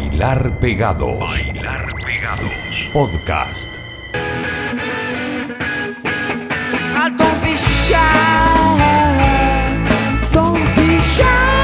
Bailar Pegados. Bailar Pegados. Podcast. Don't be shy. Don't be shy.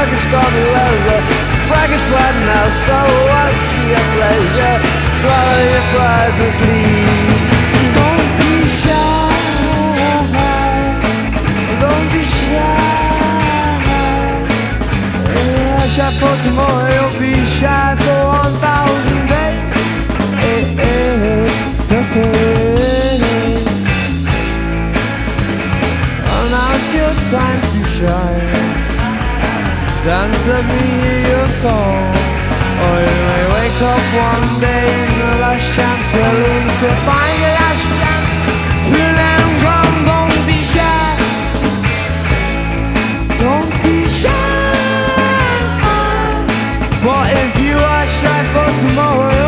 The darkest stormy weather. Braggest one now, so what's your pleasure? Swallow your pride, but please. Don't be shy. Don't be shy. Yeah, shy for tomorrow, you'll be shy for one thousand days. Eh, eh, eh. Oh, now's your time to shine. Dance let me your song. Or you may wake up one day in the last chance saloon to find your last chance. Spill and come, don't be shy. Don't be shy. For if you are shy for tomorrow,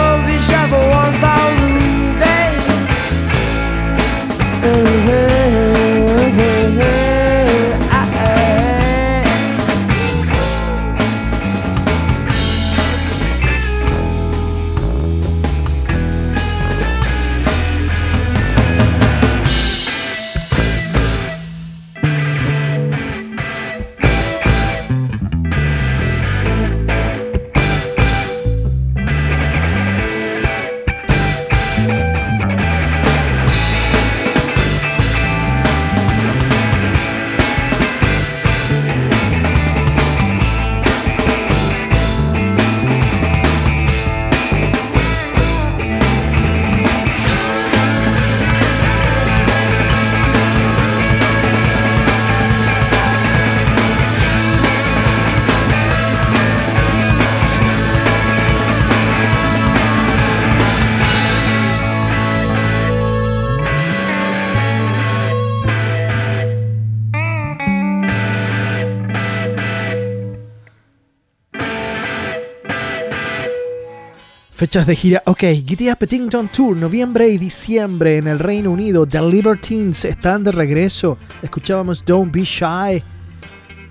Fechas de gira. Ok, Up Pettington Tour, noviembre y diciembre en el Reino Unido. The Libertines están de regreso. Escuchábamos Don't Be Shy.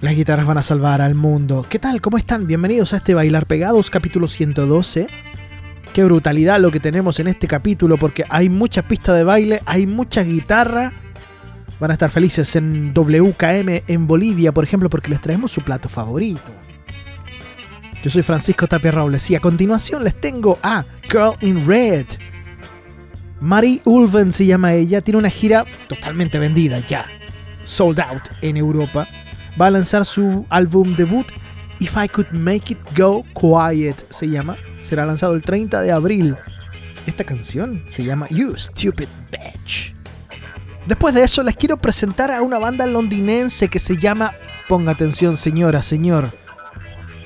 Las guitarras van a salvar al mundo. ¿Qué tal? ¿Cómo están? Bienvenidos a este Bailar Pegados, capítulo 112. Qué brutalidad lo que tenemos en este capítulo porque hay mucha pista de baile, hay mucha guitarra. Van a estar felices en WKM en Bolivia, por ejemplo, porque les traemos su plato favorito. Yo soy Francisco Tapia Robles y a continuación les tengo a Girl in Red. Marie Ulven se llama ella, tiene una gira totalmente vendida ya, sold out en Europa. Va a lanzar su álbum debut If I Could Make It Go Quiet se llama. Será lanzado el 30 de abril. Esta canción se llama You Stupid Bitch. Después de eso les quiero presentar a una banda londinense que se llama, ponga atención señora, señor,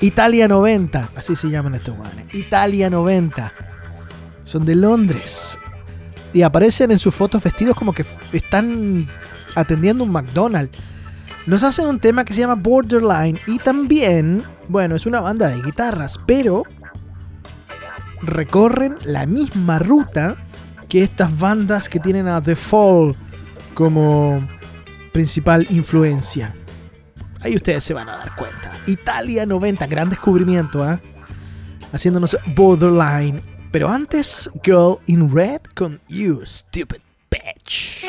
Italia 90, así se llaman estos guanes. Italia 90. Son de Londres. Y aparecen en sus fotos vestidos como que están atendiendo un McDonald's. Nos hacen un tema que se llama Borderline. Y también, bueno, es una banda de guitarras, pero recorren la misma ruta que estas bandas que tienen a The Fall como principal influencia. Ahí ustedes se van a dar cuenta. Italia 90, gran descubrimiento, ¿ah? Haciéndonos borderline. Pero antes, Girl in Red con You Stupid Bitch.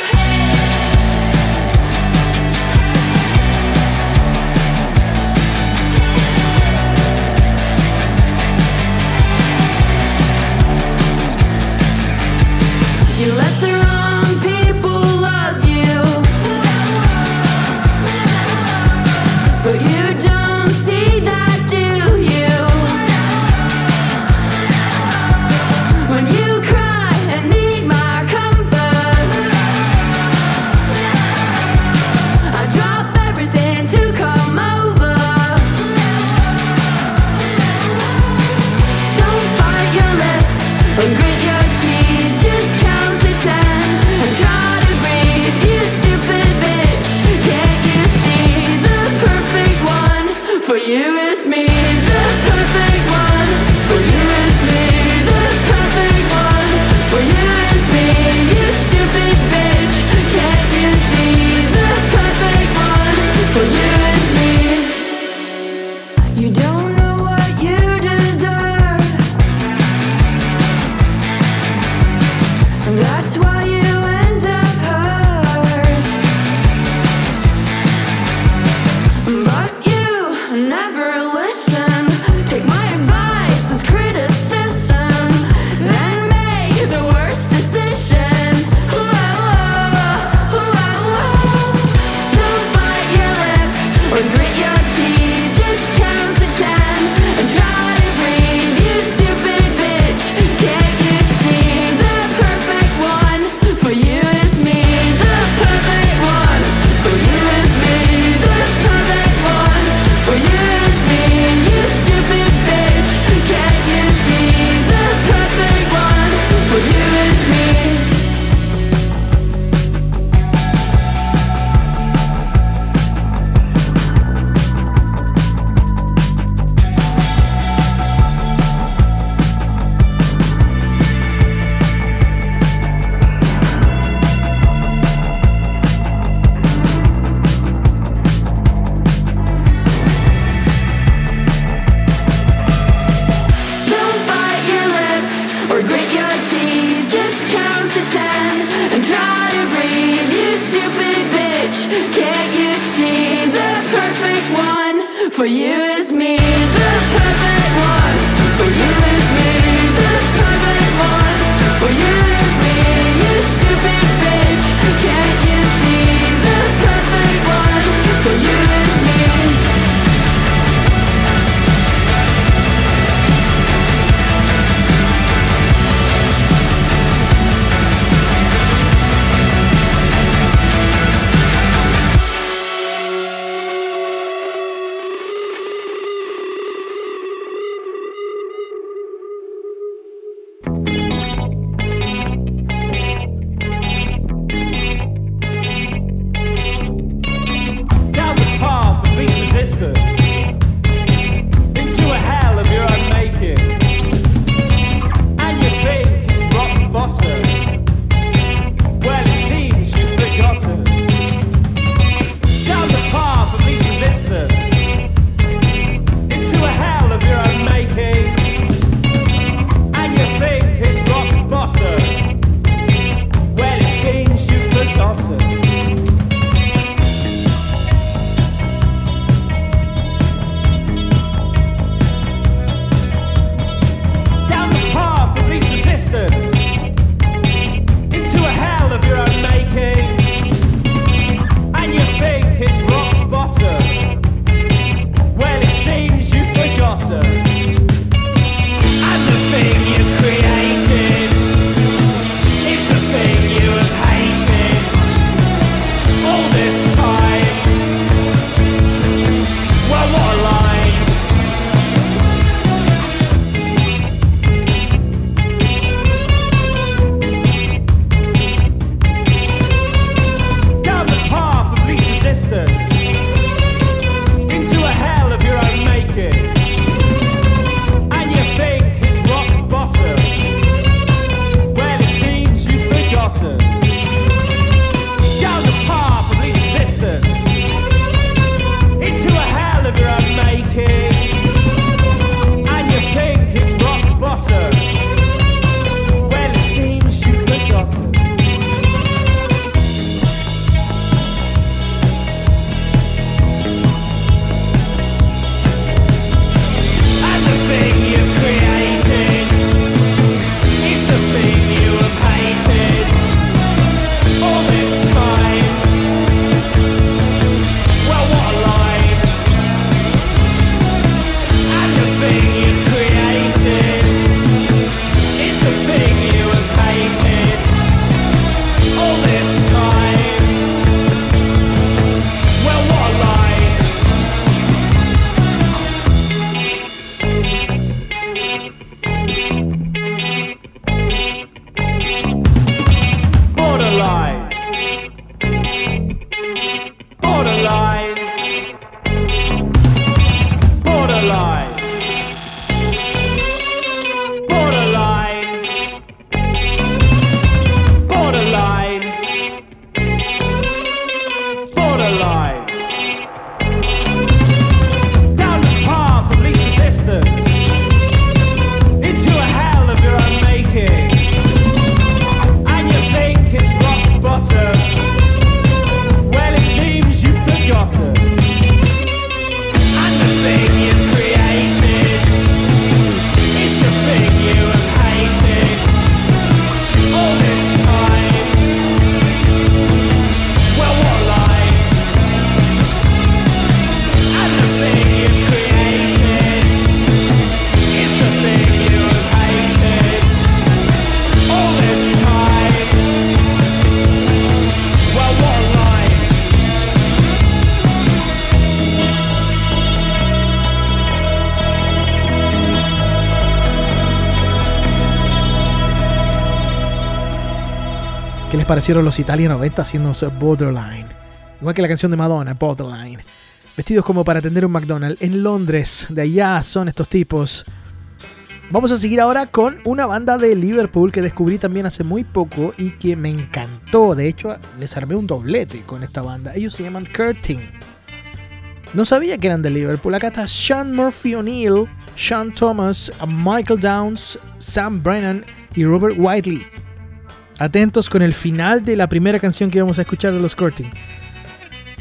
For you les parecieron los Italia 90 haciéndose Borderline? Igual que la canción de Madonna, Borderline. Vestidos como para atender un McDonald's. En Londres, de allá son estos tipos. Vamos a seguir ahora con una banda de Liverpool que descubrí también hace muy poco y que me encantó. De hecho, les armé un doblete con esta banda. Ellos se llaman Curting. No sabía que eran de Liverpool. Acá está Sean Murphy O'Neill, Sean Thomas, Michael Downs, Sam Brennan y Robert Whiteley. Atentos con el final de la primera canción que vamos a escuchar de los Curting.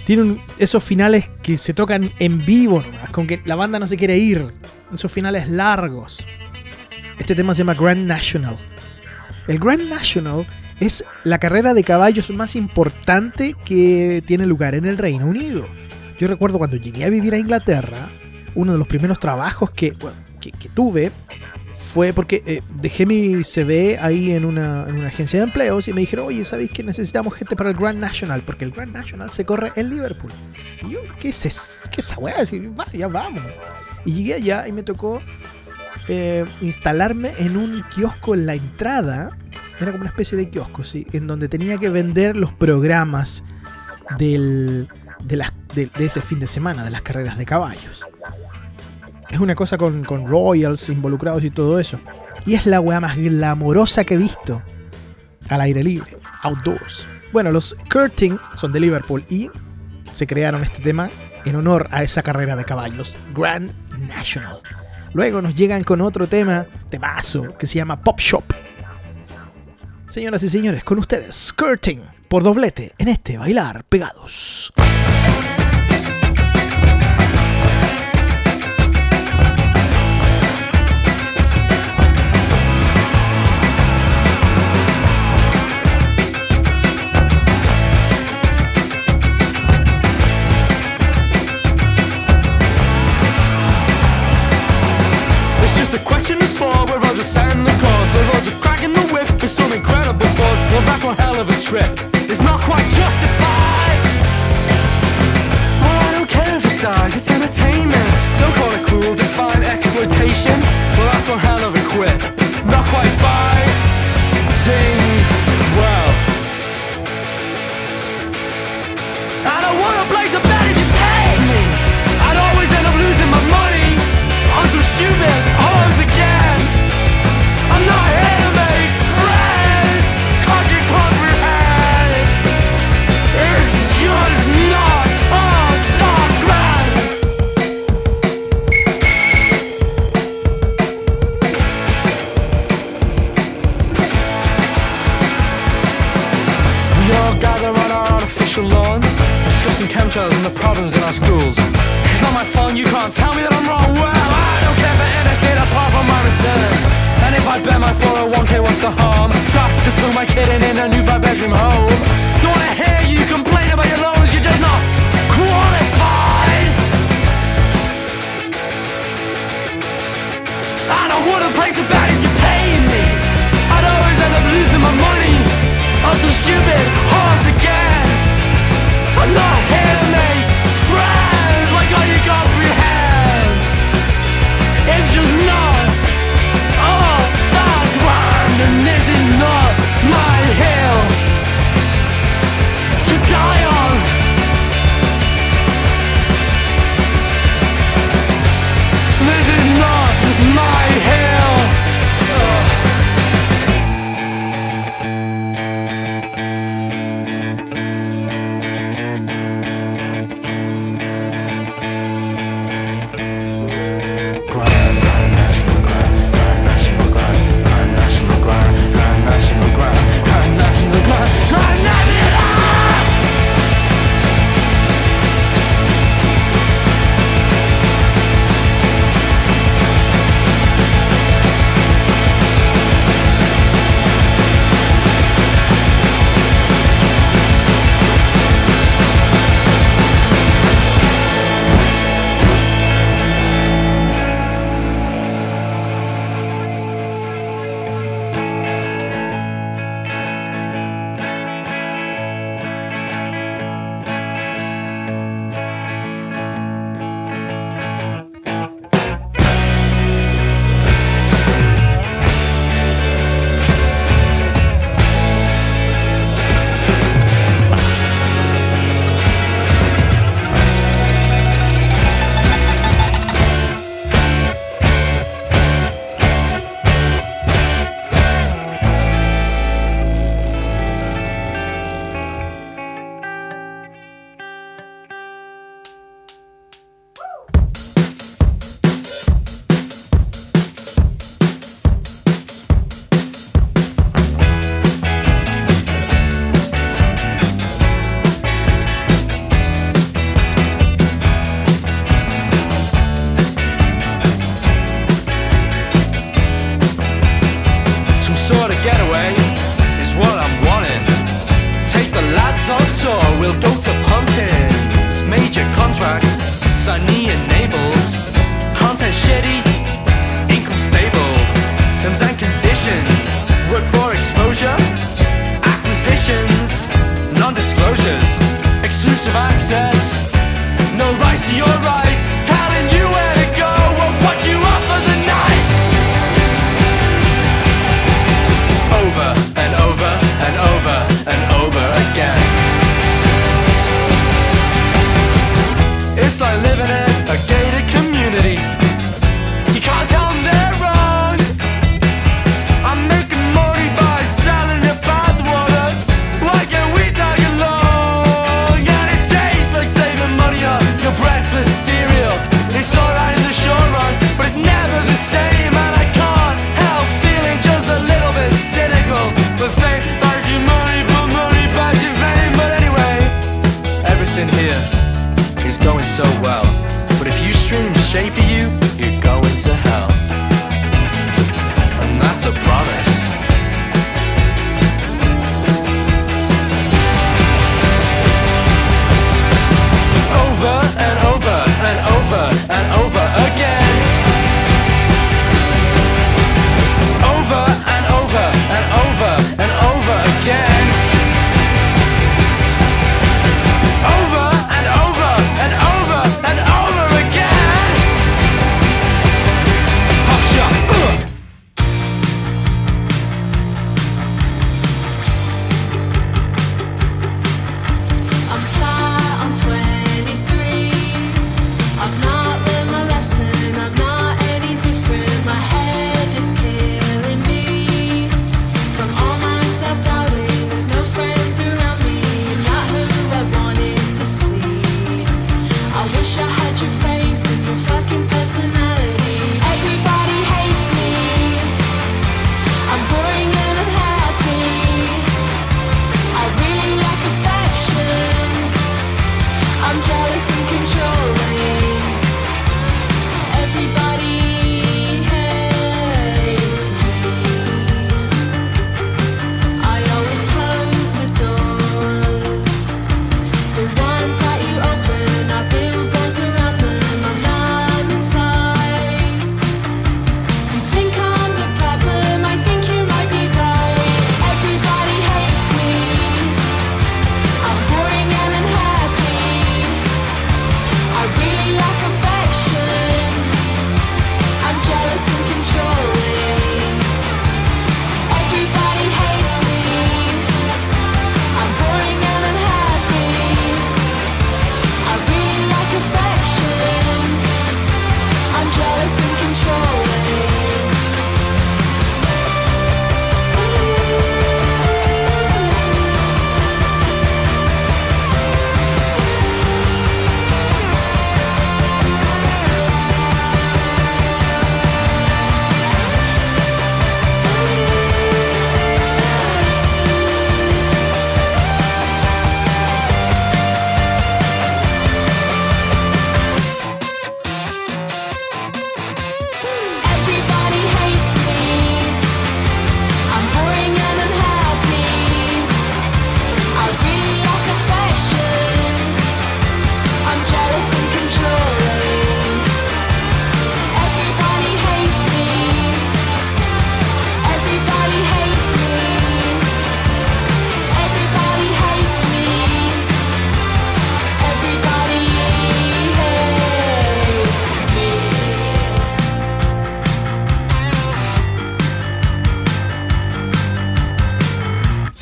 Tienen esos finales que se tocan en vivo con que la banda no se quiere ir. Esos finales largos. Este tema se llama Grand National. El Grand National es la carrera de caballos más importante que tiene lugar en el Reino Unido. Yo recuerdo cuando llegué a vivir a Inglaterra, uno de los primeros trabajos que, que tuve fue porque eh, dejé mi CV ahí en una, en agencia de empleos y me dijeron, oye, ¿sabéis que necesitamos gente para el Grand National? Porque el Grand National se corre en Liverpool. Y yo, ¿qué es, es- qué es esa weá? "Va, ya vamos. Y llegué allá y me tocó eh, instalarme en un kiosco en la entrada. Era como una especie de kiosco, sí, en donde tenía que vender los programas del, de ese fin de semana, de las carreras de caballos. Es una cosa con, con royals involucrados y todo eso. Y es la weá más glamorosa que he visto al aire libre, outdoors. Bueno, los Curting son de Liverpool y se crearon este tema en honor a esa carrera de caballos, Grand National. Luego nos llegan con otro tema, temazo, que se llama Pop Shop. Señoras y señores, con ustedes, Skirting por doblete en este bailar pegados. Roger Santa Claus, where Roger cracking the whip It's some incredible fun. Well, that's one hell of a trip. It's not quite justified. Well, I don't care if it dies, it's entertainment. Don't call it cruel, define exploitation. Well, that's one hell of a quip.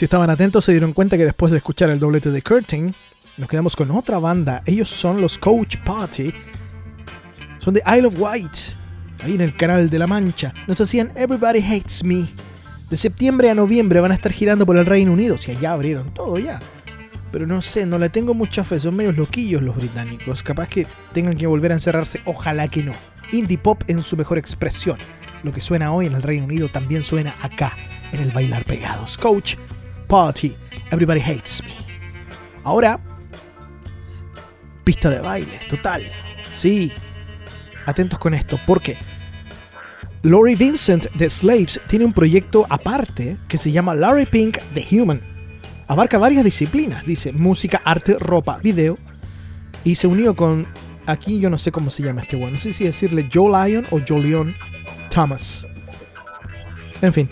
Si estaban atentos se dieron cuenta que después de escuchar el doblete de Curtin, nos quedamos con otra banda. Ellos son los Coach Party. Son de Isle of Wight, ahí en el canal de la Mancha. Nos hacían Everybody Hates Me. De septiembre a noviembre van a estar girando por el Reino Unido, si allá abrieron todo ya. Pero no sé, no le tengo mucha fe, son medios loquillos los británicos. Capaz que tengan que volver a encerrarse, ojalá que no. Indie pop en su mejor expresión. Lo que suena hoy en el Reino Unido también suena acá, en el Bailar Pegados. Coach, Party, Everybody Hates Me. Ahora, pista de baile, total. Sí, atentos con esto, porque Laurie Vincent de Slaves tiene un proyecto aparte que se llama Larry Pink The Human. Abarca varias disciplinas, dice música, arte, ropa, video. Y se unió con, aquí yo no sé cómo se llama este bueno, no sé si decirle Joe Lyon o Joe Leon Thomas. En fin,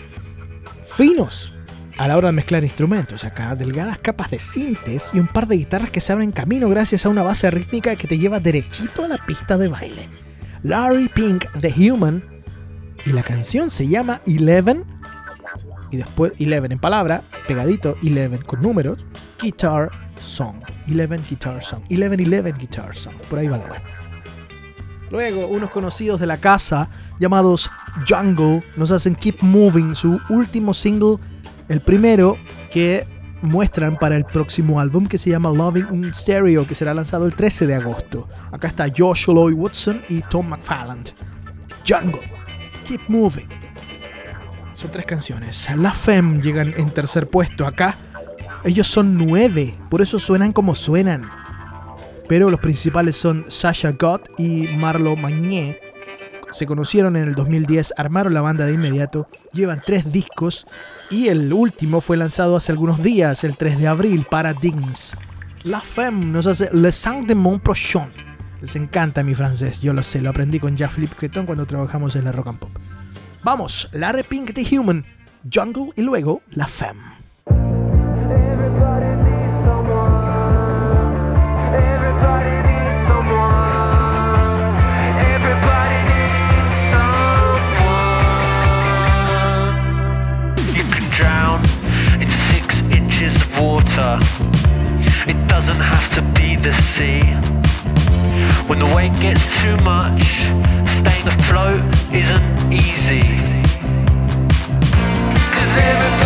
finos a la hora de mezclar instrumentos. Acá, delgadas capas de sintes y un par de guitarras que se abren camino gracias a una base rítmica que te lleva derechito a la pista de baile. Larry Pink, The Human, y la canción se llama Eleven, y después Eleven en palabra, pegadito, Eleven con números, Guitar Song. Eleven Guitar Song. Eleven Eleven Guitar Song. Por ahí va la Luego, unos conocidos de la casa llamados Jungle nos hacen Keep Moving, su último single, el primero que muestran para el próximo álbum que se llama Loving in Stereo, que será lanzado el 13 de agosto. Acá está Josh Lloyd Watson y Tom McFarland. Jungle, Keep Moving. Son tres canciones. La Femme llegan en tercer puesto. Acá ellos son nueve, por eso suenan como suenan. Pero los principales son Sasha Gott y Marlo Magné. Se conocieron en el 2010, armaron la banda de inmediato, llevan tres discos y el último fue lanzado hace algunos días, el 3 de abril, para Dings. La Femme nos hace Le Sang de Mon Prochain. Les encanta mi francés, yo lo sé, lo aprendí con Jean-Philippe Creton cuando trabajamos en la Rock and Pop. Vamos, Larry Pink the Human, Jungle y luego La Femme. It doesn't have to be the sea. When the weight gets too much, staying afloat isn't easy. Cause everybody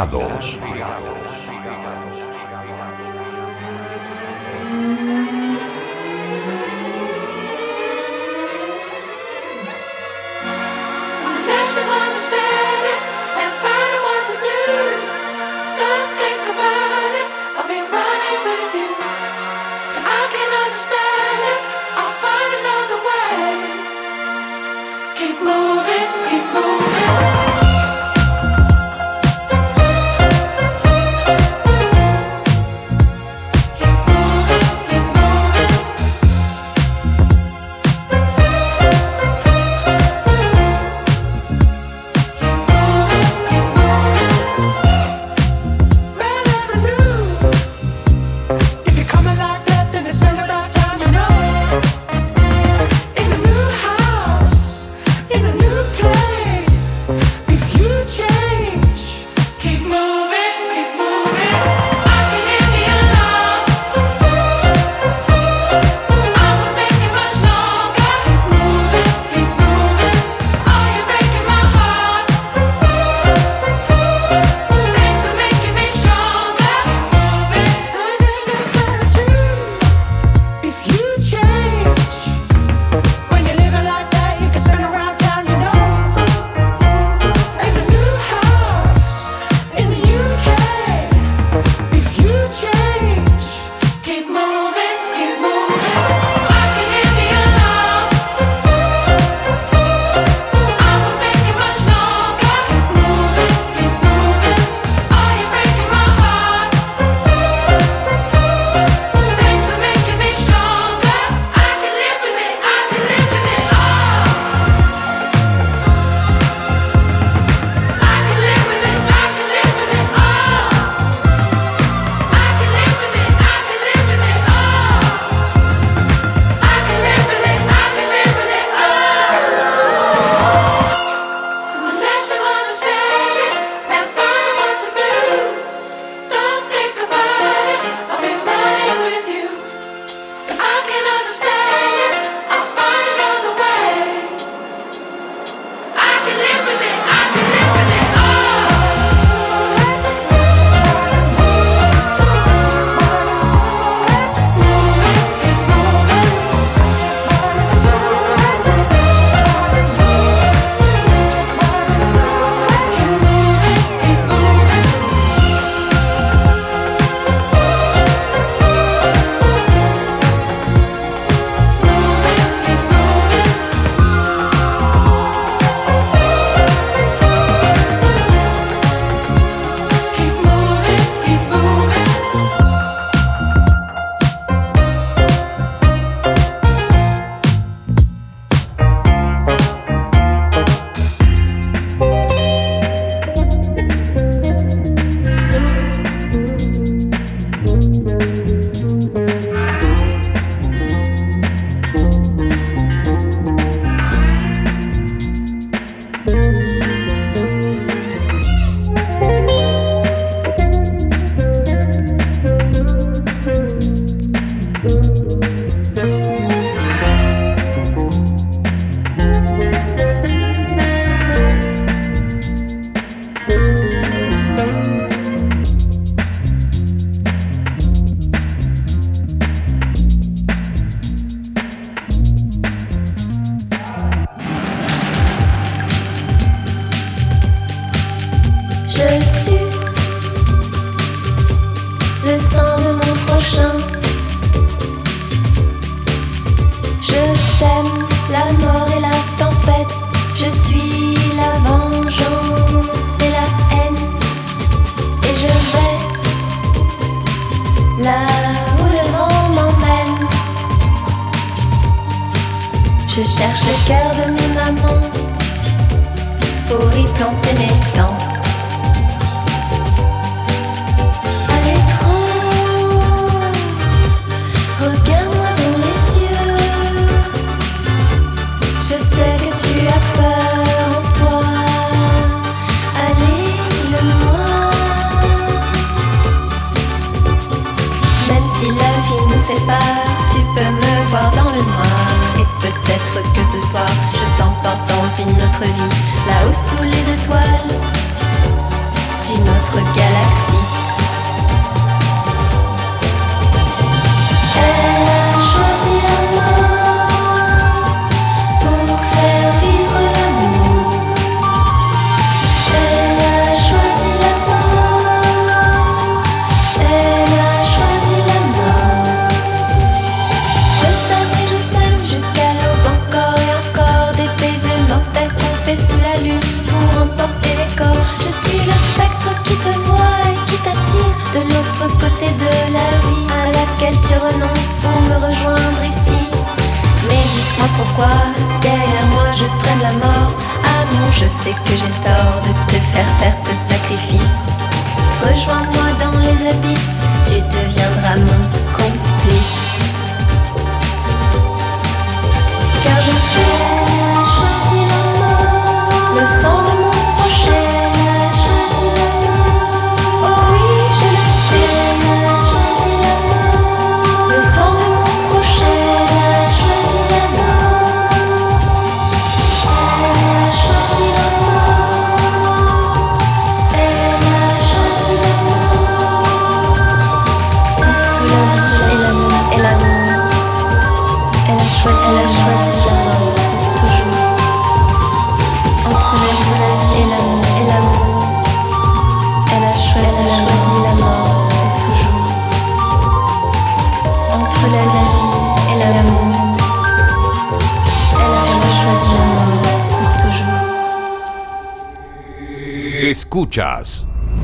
Bailar In a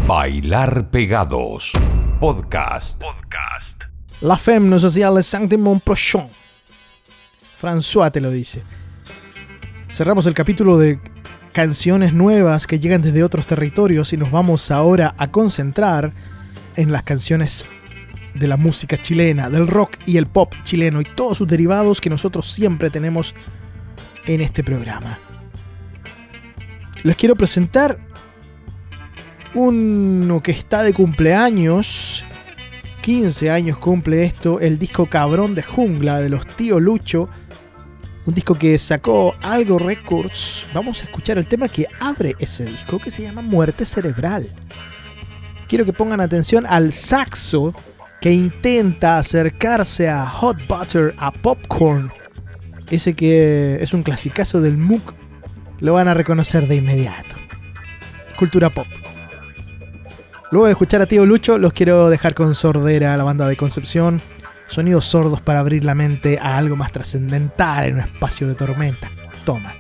Bailar Pegados. Podcast. La femme nos hacía le mon prochain. François te lo dice. Cerramos el capítulo de canciones nuevas que llegan desde otros territorios y nos vamos ahora a concentrar en las canciones de la música chilena, del rock y el pop chileno y todos sus derivados que nosotros siempre tenemos en este programa. Les quiero presentar uno que está de cumpleaños 15 años cumple esto, el disco Cabrón de Jungla de los Tío Lucho. Un disco que sacó Algo Records. Vamos a escuchar el tema que abre ese disco que se llama Muerte Cerebral. Quiero que pongan atención al saxo que intenta acercarse a Hot Butter, a Popcorn. Ese que es un clasicazo del MOOC. Lo van a reconocer de inmediato. Cultura pop. Luego de escuchar a Tío Lucho, los quiero dejar con Sordera, la banda de Concepción. Sonidos sordos para abrir la mente a algo más trascendental en un espacio de tormenta. Toma.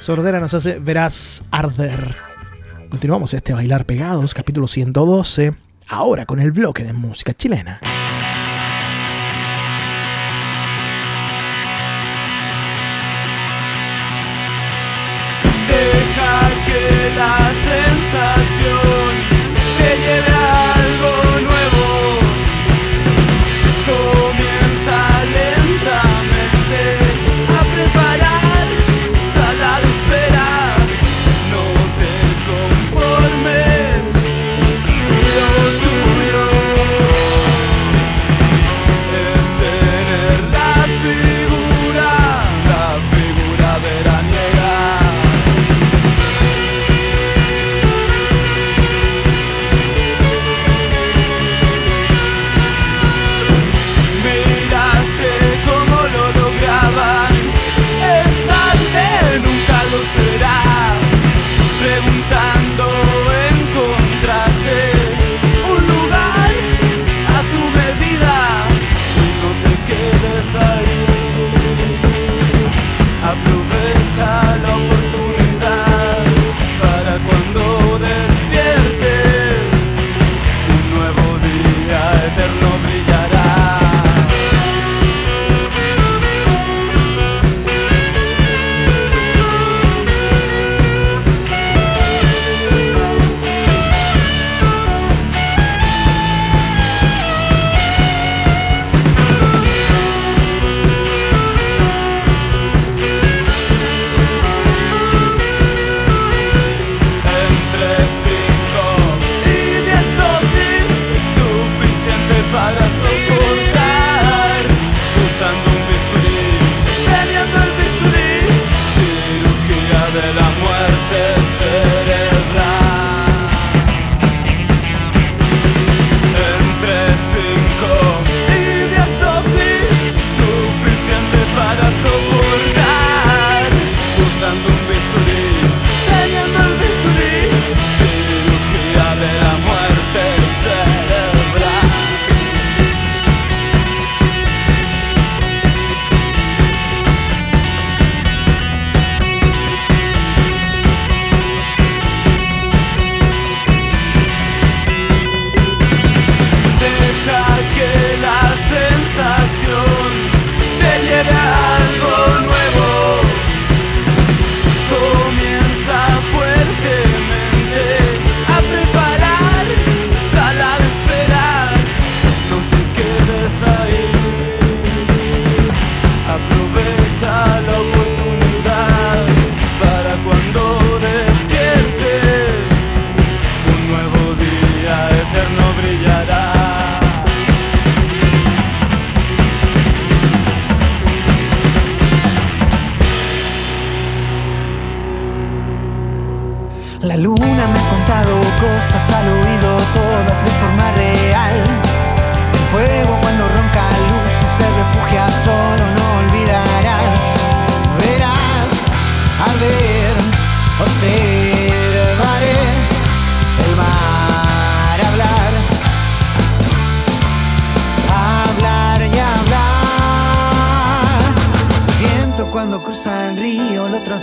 Sordera nos hace Verás Arder. Continuamos este Bailar Pegados, capítulo 112. Ahora con el bloque de música chilena. Deja que la sensación te lleve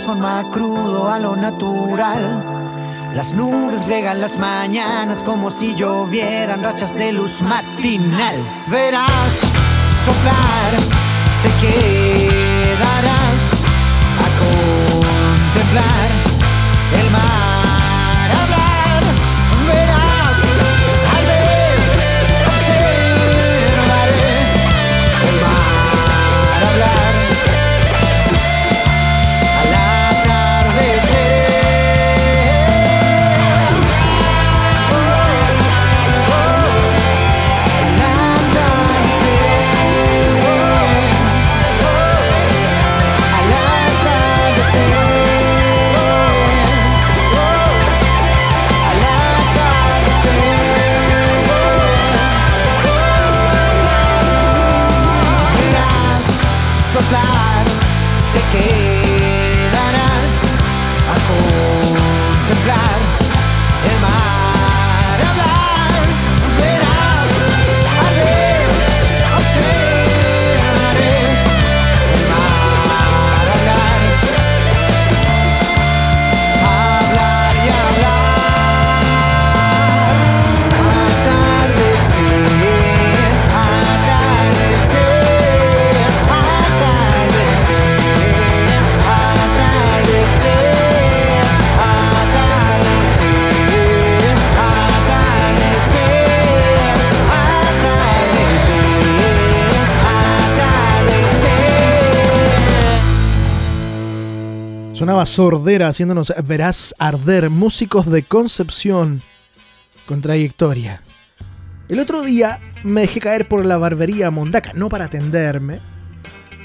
forma crudo a lo natural. Las nubes regan las mañanas como si llovieran rachas de luz matinal. Verás soplar, te quedarás a contemplar Sonaba sordera haciéndonos verás arder músicos de Concepción con trayectoria. El otro día me dejé caer por la barbería Mondaca, no para atenderme,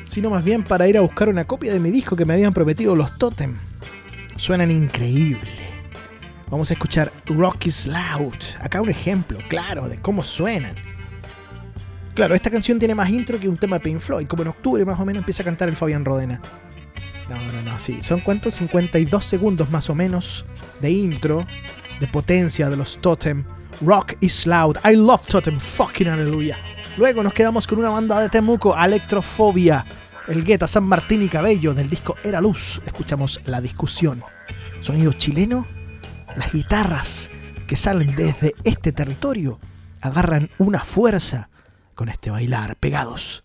sino más bien para ir a buscar una copia de mi disco que me habían prometido los Totem. Suenan increíble. Vamos a escuchar Rock is. Acá un ejemplo claro de cómo suenan. Claro, esta canción tiene más intro que un tema de Pink Floyd, como en octubre más o menos empieza a cantar el Fabián Rodena. No, no, no, sí. ¿Son cuántos? 52 segundos más o menos de intro, de potencia de los Totem. Rock is loud. I love Totem. Fucking hallelujah. Luego nos quedamos con una banda de Temuco, Electrofobia. El Guetta San Martín y Cabello del disco Era Luz. Escuchamos La Discusión. Sonido chileno. Las guitarras que salen desde este territorio agarran una fuerza con este bailar pegados.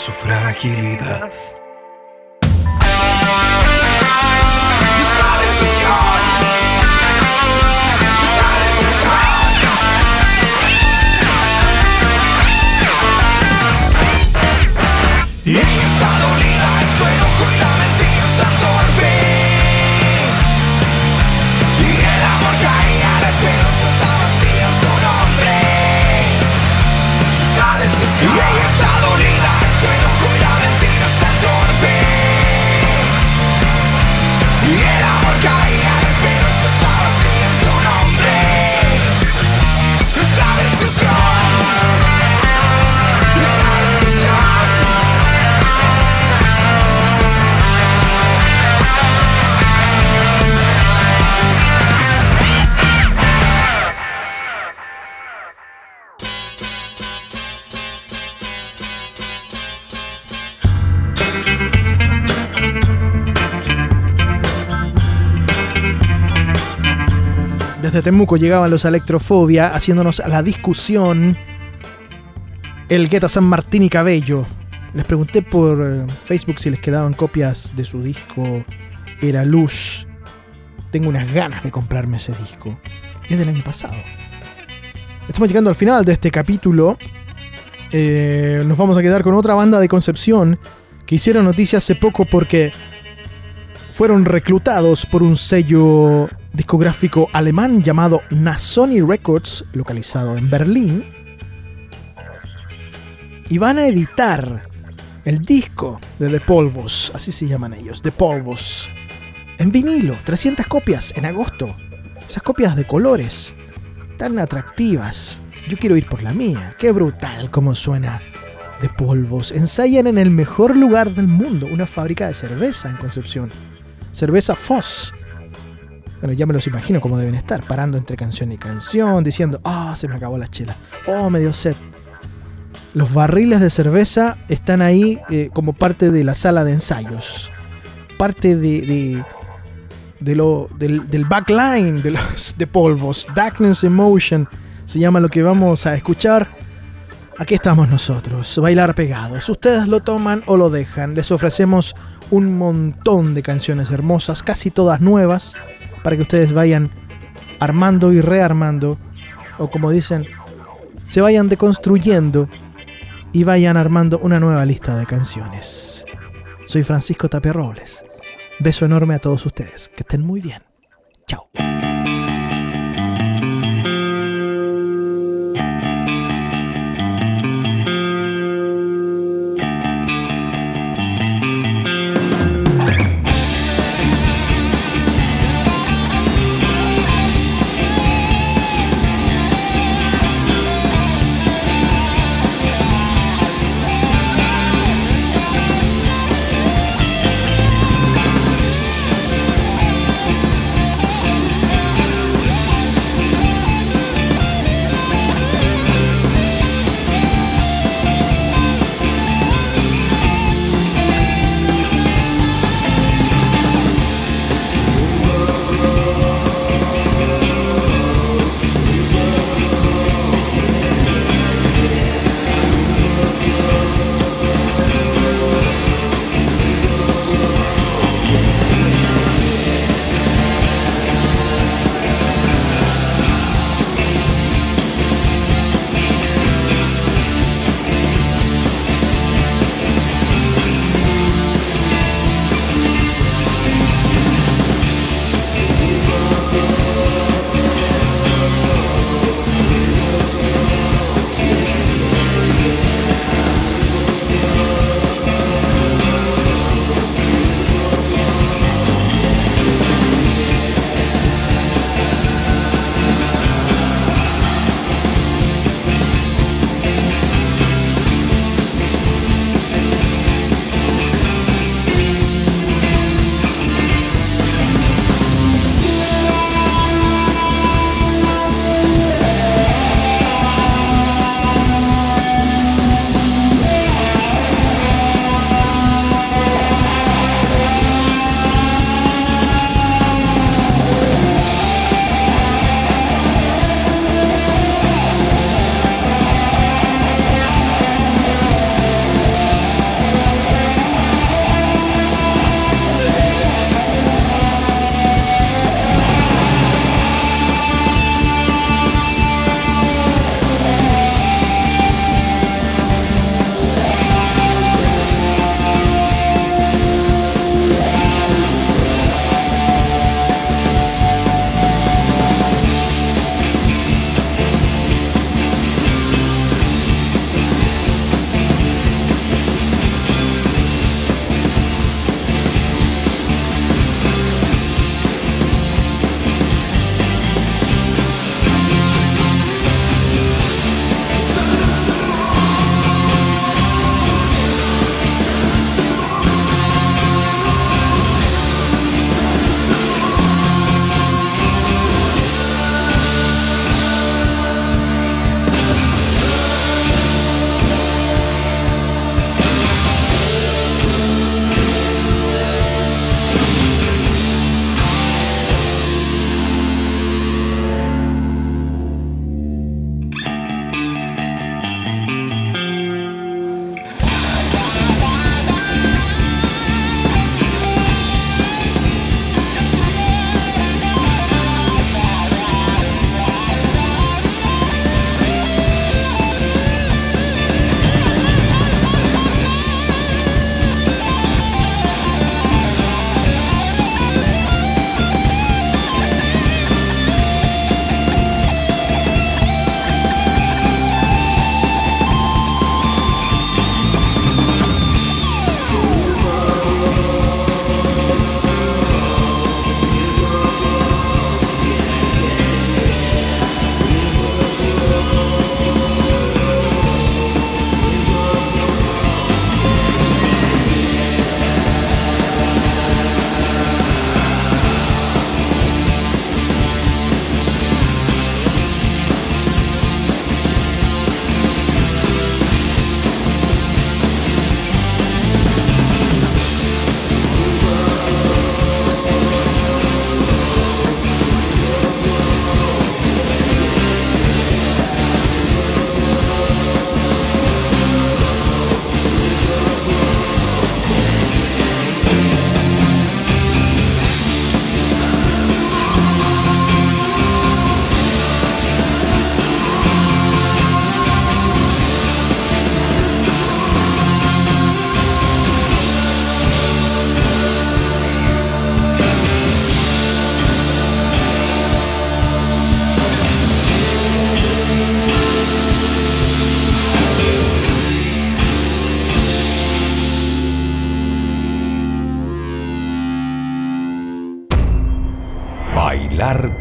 Su fragilidad. Desde Temuco llegaban los Electrofobia haciéndonos la discusión. El Guetta San Martín y Cabello. Les pregunté por eh, Facebook si les quedaban copias de su disco Era Luz. Tengo unas ganas de comprarme ese disco. Es del año pasado. Estamos llegando al final de este capítulo. Eh, nos vamos a quedar con otra banda de Concepción que hicieron noticia hace poco porque fueron reclutados por un sello discográfico alemán llamado Nasoni Records, localizado en Berlín, y van a editar el disco de The Polvos, así se llaman ellos, The Polvos, en vinilo, 300 copias en agosto. Esas copias de colores, tan atractivas. Yo quiero ir por la mía, qué brutal como suena. The Polvos ensayan en el mejor lugar del mundo, una fábrica de cerveza en Concepción. Cerveza Foss. Bueno, ya me los imagino cómo deben estar, parando entre canción y canción, diciendo, ah, se me acabó la chela, oh, me dio sed. Los barriles de cerveza están ahí eh, como parte de la sala de ensayos, parte de, de- de lo, del, del backline de los de polvos. Darkness Emotion se llama lo que vamos a escuchar. Aquí estamos nosotros, bailar pegados. Ustedes lo toman o lo dejan. Les ofrecemos un montón de canciones hermosas, casi todas nuevas, para que ustedes vayan armando y rearmando, o como dicen, se vayan deconstruyendo y vayan armando una nueva lista de canciones. Soy Francisco Tapia Robles. Beso enorme a todos ustedes. Que estén muy bien. Chao.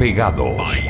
Bailar